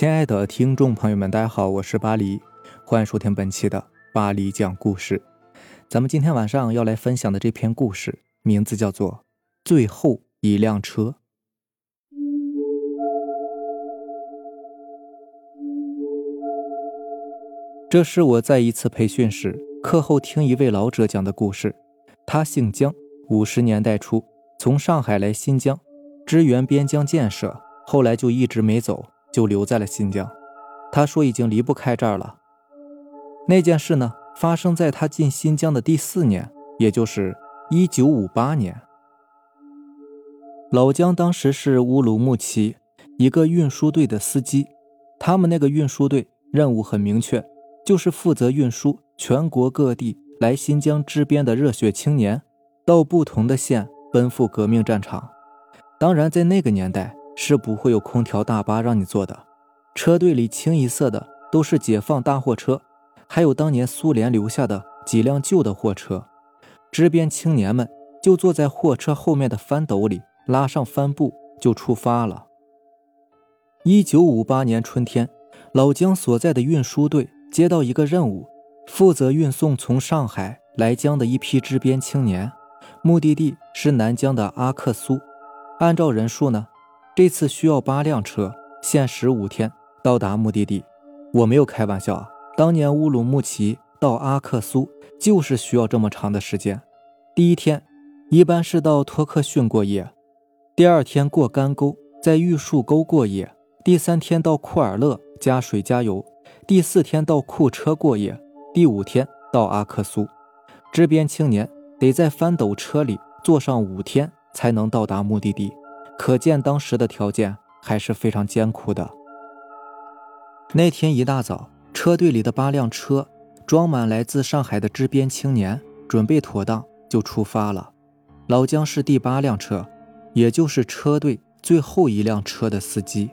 亲爱的听众朋友们，大家好，我是巴黎，欢迎收听本期的巴黎讲故事。咱们今天晚上要来分享的这篇故事，名字叫做《最后一辆车》。这是我在一次培训时课后听一位老者讲的故事。他姓姜，五十年代初从上海来新疆支援边疆建设，后来就一直没走。就留在了新疆。他说已经离不开这儿了。那件事呢，发生在他进新疆的第四年，也就是一九五八年。老姜当时是乌鲁木齐一个运输队的司机，他们那个运输队任务很明确，就是负责运输全国各地来新疆支边的热血青年，到不同的县奔赴革命战场。当然，在那个年代。是不会有空调大巴让你坐的，车队里清一色的都是解放大货车，还有当年苏联留下的几辆旧的货车。支边青年们就坐在货车后面的翻斗里，拉上帆布就出发了。一九五八年春天，老姜所在的运输队接到一个任务，负责运送从上海来疆的一批支边青年，目的地是南疆的阿克苏。按照人数呢？这次需要八辆车，限时五天到达目的地。我没有开玩笑啊！当年乌鲁木齐到阿克苏就是需要这么长的时间。第一天一般是到托克逊过夜，第二天过干沟，在玉树沟过夜，第三天到库尔勒加水加油，第四天到库车过夜，第五天到阿克苏。支边青年得在翻斗车里坐上五天才能到达目的地。可见当时的条件还是非常艰苦的。那天一大早，车队里的八辆车装满来自上海的支边青年，准备妥当就出发了。老姜是第八辆车，也就是车队最后一辆车的司机。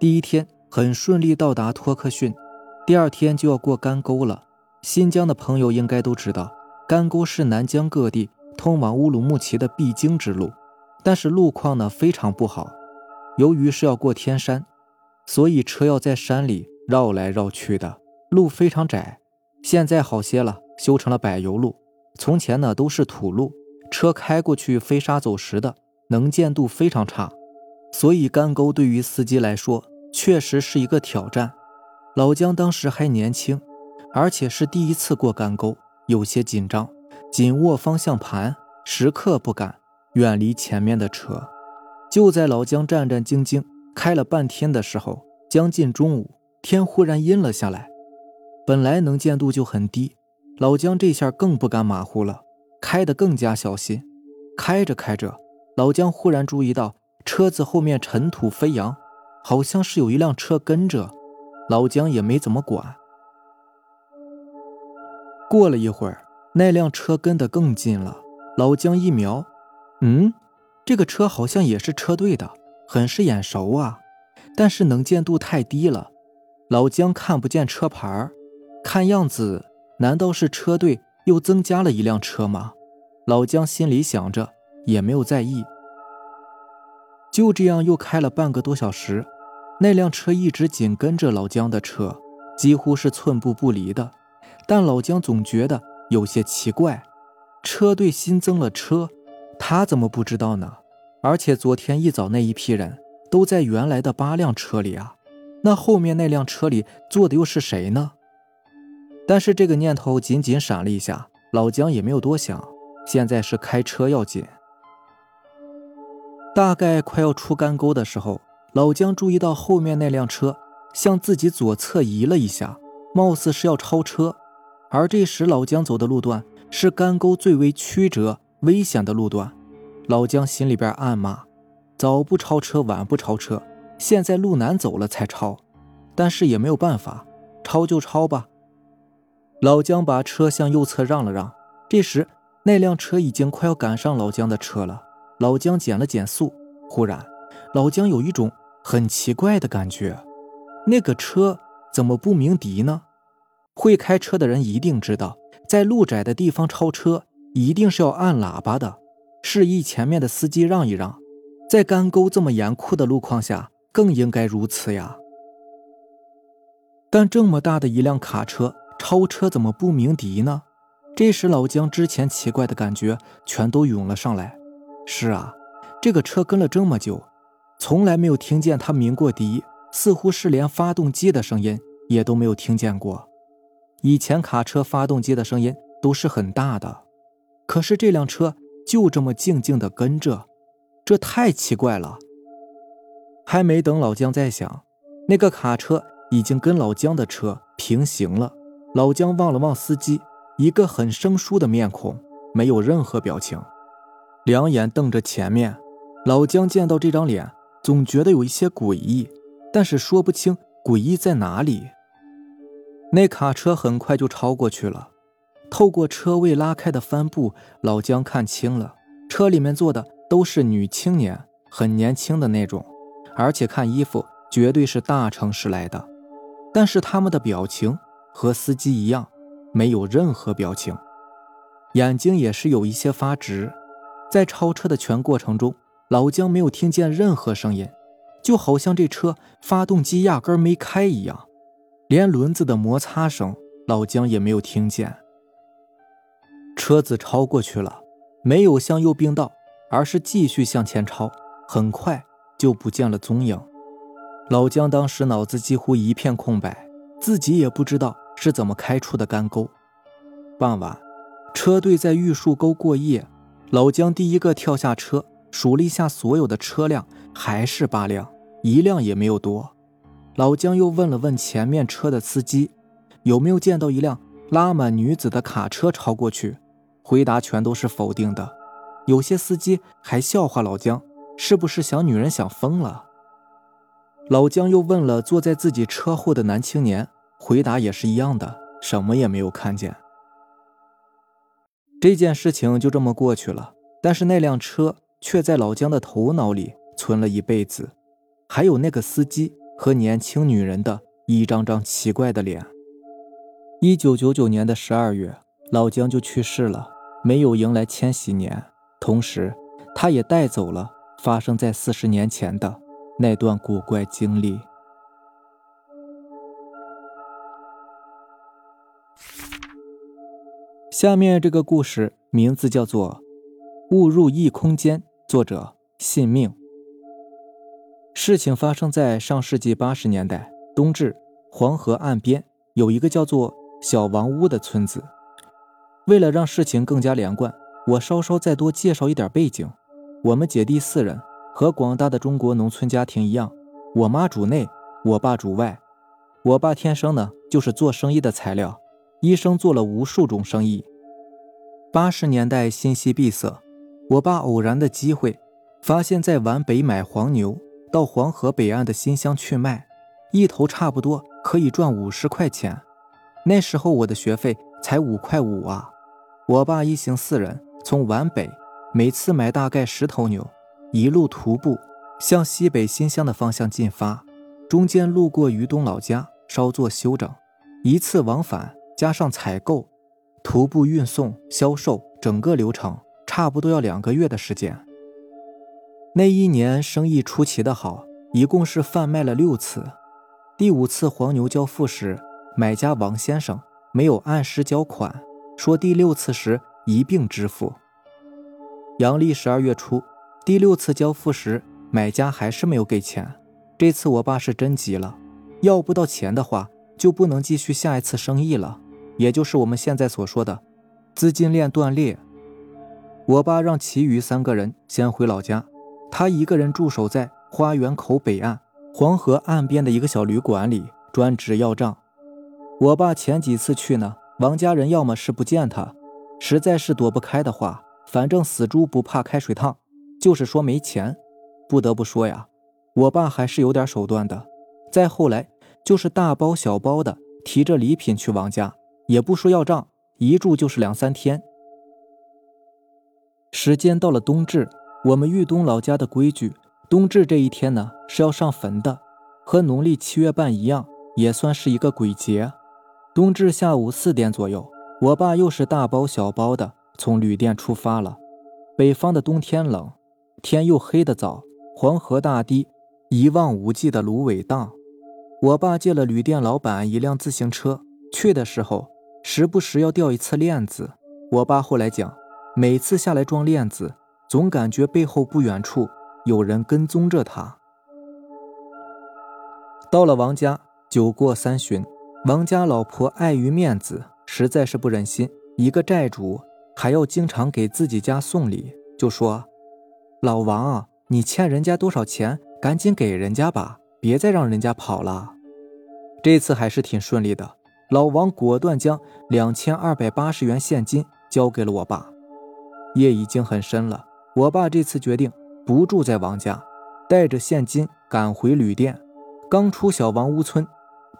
第一天很顺利到达托克逊，第二天就要过干沟了。新疆的朋友应该都知道，干沟是南疆各地通往乌鲁木齐的必经之路。但是路况呢非常不好，由于是要过天山，所以车要在山里绕来绕去的，路非常窄。现在好些了，修成了柏油路。从前呢都是土路，车开过去飞沙走石的，能见度非常差。所以干沟对于司机来说确实是一个挑战。老姜当时还年轻，而且是第一次过干沟，有些紧张，紧握方向盘，时刻不敢。远离前面的车，就在老姜战战兢兢开了半天的时候，将近中午，天忽然阴了下来。本来能见度就很低，老姜这下更不敢马虎了，开得更加小心。开着开着，老姜忽然注意到车子后面尘土飞扬，好像是有一辆车跟着。老姜也没怎么管。过了一会儿，那辆车跟得更近了，老姜一瞄。嗯，这个车好像也是车队的，很是眼熟啊。但是能见度太低了，老姜看不见车牌看样子，难道是车队又增加了一辆车吗？老姜心里想着，也没有在意。就这样又开了半个多小时，那辆车一直紧跟着老姜的车，几乎是寸步不离的。但老姜总觉得有些奇怪，车队新增了车。他怎么不知道呢？而且昨天一早那一批人都在原来的八辆车里啊，那后面那辆车里坐的又是谁呢？但是这个念头仅仅闪了一下，老姜也没有多想。现在是开车要紧。大概快要出干沟的时候，老姜注意到后面那辆车向自己左侧移了一下，貌似是要超车。而这时老姜走的路段是干沟最为曲折。危险的路段，老姜心里边暗骂：早不超车，晚不超车，现在路难走了才超。但是也没有办法，超就超吧。老姜把车向右侧让了让。这时，那辆车已经快要赶上老姜的车了。老姜减了减速，忽然，老姜有一种很奇怪的感觉：那个车怎么不鸣笛呢？会开车的人一定知道，在路窄的地方超车。一定是要按喇叭的，示意前面的司机让一让。在干沟这么严酷的路况下，更应该如此呀。但这么大的一辆卡车，超车怎么不鸣笛呢？这时老姜之前奇怪的感觉全都涌了上来。是啊，这个车跟了这么久，从来没有听见它鸣过笛，似乎是连发动机的声音也都没有听见过。以前卡车发动机的声音都是很大的，可是这辆车就这么静静的跟着，这太奇怪了。还没等老姜在想，那个卡车已经跟老姜的车平行了。老姜望了望司机，一个很生疏的面孔，没有任何表情，两眼瞪着前面。老姜见到这张脸，总觉得有一些诡异，但是说不清诡异在哪里。那卡车很快就超过去了，透过车位拉开的帆布，老姜看清了，车里面坐的都是女青年，很年轻的那种。而且看衣服，绝对是大城市来的，但是他们的表情和司机一样，没有任何表情，眼睛也是有一些发直。在超车的全过程中，老姜没有听见任何声音，就好像这车发动机压根没开一样，连轮子的摩擦声老姜也没有听见。车子超过去了，没有向右并道，而是继续向前超，很快。就不见了踪影。老姜当时脑子几乎一片空白，自己也不知道是怎么开出的干沟。傍晚，车队在玉树沟过夜，老姜第一个跳下车，数了一下所有的车辆，还是八辆，一辆也没有多。老姜又问了问前面车的司机，有没有见到一辆拉满女子的卡车超过去，回答全都是否定的。有些司机还笑话老姜。是不是想女人想疯了？老姜又问了坐在自己车后的男青年，回答也是一样的，什么也没有看见。这件事情就这么过去了，但是那辆车却在老姜的头脑里存了一辈子，还有那个司机和年轻女人的一张张奇怪的脸。一九九九年的十二月，老姜就去世了，没有迎来千禧年，同时他也带走了。发生在四十年前的那段古怪经历。下面这个故事名字叫做《误入异空间》，作者信命。事情发生在上世纪八十年代，冬至，黄河岸边有一个叫做小王屋的村子。为了让事情更加连贯，我稍稍再多介绍一点背景。我们姐弟四人和广大的中国农村家庭一样，我妈主内，我爸主外。我爸天生呢就是做生意的材料，一生做了无数种生意。八十年代信息闭塞，我爸偶然的机会发现，在皖北买黄牛到黄河北岸的新乡去卖，一头差不多可以赚五十块钱。那时候我的学费才五块五啊！我爸一行四人从皖北。每次买大概十头牛，一路徒步向西北新乡的方向进发，中间路过于东老家，稍作休整。一次往返加上采购、徒步运送、销售，整个流程差不多要两个月的时间。那一年生意出奇的好，一共是贩卖了六次。第五次黄牛交付时，买家王先生没有按时交款，说第六次时一并支付。阳历十二月初，第六次交付时，买家还是没有给钱。这次我爸是真急了，要不到钱的话，就不能继续下一次生意了，也就是我们现在所说的资金链断裂。我爸让其余三个人先回老家，他一个人驻守在花园口北岸黄河岸边的一个小旅馆里，专职要账。我爸前几次去呢，王家人要么是不见他，实在是躲不开的话。反正死猪不怕开水烫，就是说没钱。不得不说呀，我爸还是有点手段的。再后来，就是大包小包的提着礼品去王家，也不说要账，一住就是两三天。时间到了冬至，我们豫东老家的规矩，冬至这一天呢是要上坟的，和农历七月半一样，也算是一个鬼节。冬至下午四点左右，我爸又是大包小包的。从旅店出发了。北方的冬天冷，天又黑得早，黄河大堤一望无际的芦苇荡。我爸借了旅店老板一辆自行车，去的时候时不时要掉一次链子。我爸后来讲，每次下来装链子，总感觉背后不远处有人跟踪着他。到了王家，酒过三巡，王家老婆碍于面子，实在是不忍心一个债主还要经常给自己家送礼，就说：“老王，你欠人家多少钱，赶紧给人家吧，别再让人家跑了。”这次还是挺顺利的，老王果断将两千二百八十元现金交给了我爸。夜已经很深了，我爸这次决定不住在王家，带着现金赶回旅店。刚出小王屋村，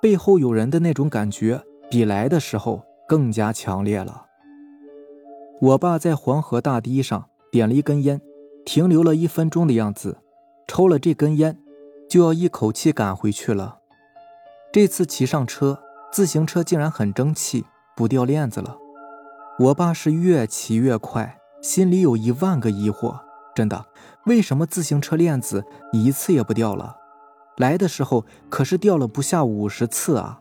背后有人的那种感觉比来的时候更加强烈了。我爸在黄河大堤上点了一根烟，停留了一分钟的样子，抽了这根烟，就要一口气赶回去了。这次骑上车，自行车竟然很争气，不掉链子了。我爸是越骑越快，心里有一万个疑惑，真的，为什么自行车链子一次也不掉了？来的时候可是掉了不下五十次啊！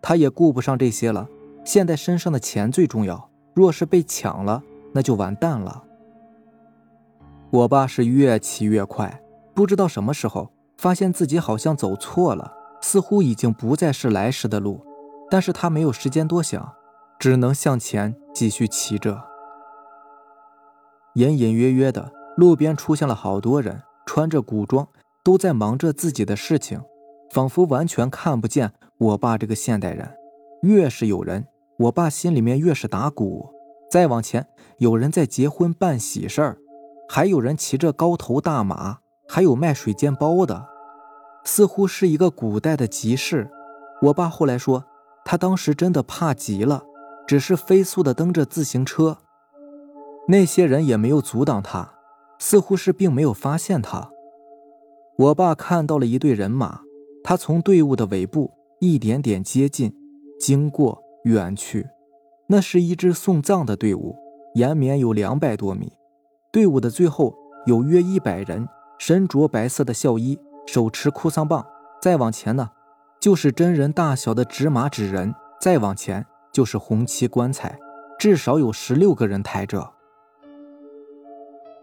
他也顾不上这些了，现在身上的钱最重要。若是被抢了，那就完蛋了。我爸是越骑越快，不知道什么时候发现自己好像走错了，似乎已经不再是来时的路。但是他没有时间多想，只能向前继续骑着。隐隐约约的，路边出现了好多人，穿着古装。都在忙着自己的事情，仿佛完全看不见我爸这个现代人。越是有人，我爸心里面越是打鼓。再往前，有人在结婚办喜事儿，还有人骑着高头大马，还有卖水煎包的，似乎是一个古代的集市。我爸后来说，他当时真的怕极了，只是飞速的蹬着自行车，那些人也没有阻挡他，似乎是并没有发现他。我爸看到了一队人马，他从队伍的尾部一点点接近，经过远去。那是一支送葬的队伍，延绵有两百多米。队伍的最后有约一百人，身着白色的孝衣，手持哭丧棒。再往前呢，就是真人大小的纸马纸人。再往前就是红漆棺材，至少有十六个人抬着。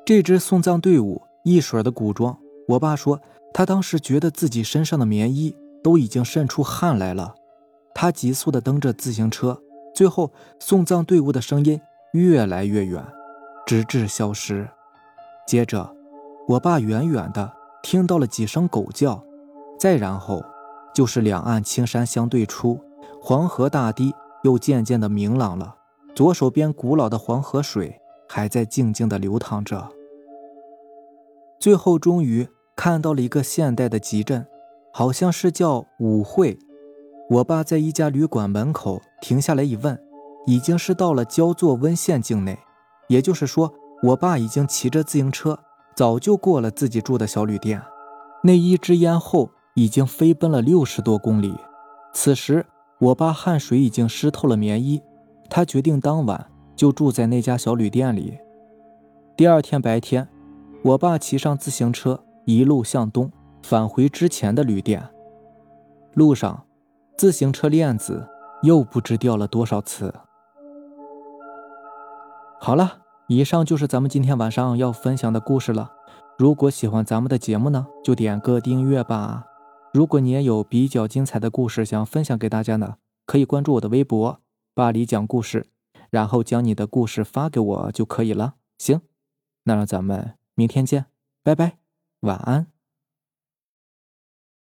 这支送葬队伍一水的古装。我爸说，他当时觉得自己身上的棉衣都已经渗出汗来了。他急速地蹬着自行车，最后送葬队伍的声音越来越远，直至消失。接着，我爸远远地听到了几声狗叫，再然后就是两岸青山相对出，黄河大堤又渐渐地明朗了。左手边古老的黄河水还在静静地流淌着。最后，终于看到了一个现代的集镇，好像是叫舞会。我爸在一家旅馆门口停下来一问，已经是到了焦作温县境内。也就是说，我爸已经骑着自行车，早就过了自己住的小旅店。那一支烟后已经飞奔了六十多公里。此时，我爸汗水已经湿透了棉衣，他决定当晚就住在那家小旅店里。第二天白天。我爸骑上自行车，一路向东返回之前的旅店。路上，自行车链子又不知掉了多少次。好了，以上就是咱们今天晚上要分享的故事了。如果喜欢咱们的节目呢，就点个订阅吧。如果你也有比较精彩的故事想分享给大家呢，可以关注我的微博“巴黎讲故事”，然后将你的故事发给我就可以了。行，那让咱们。明天见，拜拜，晚安。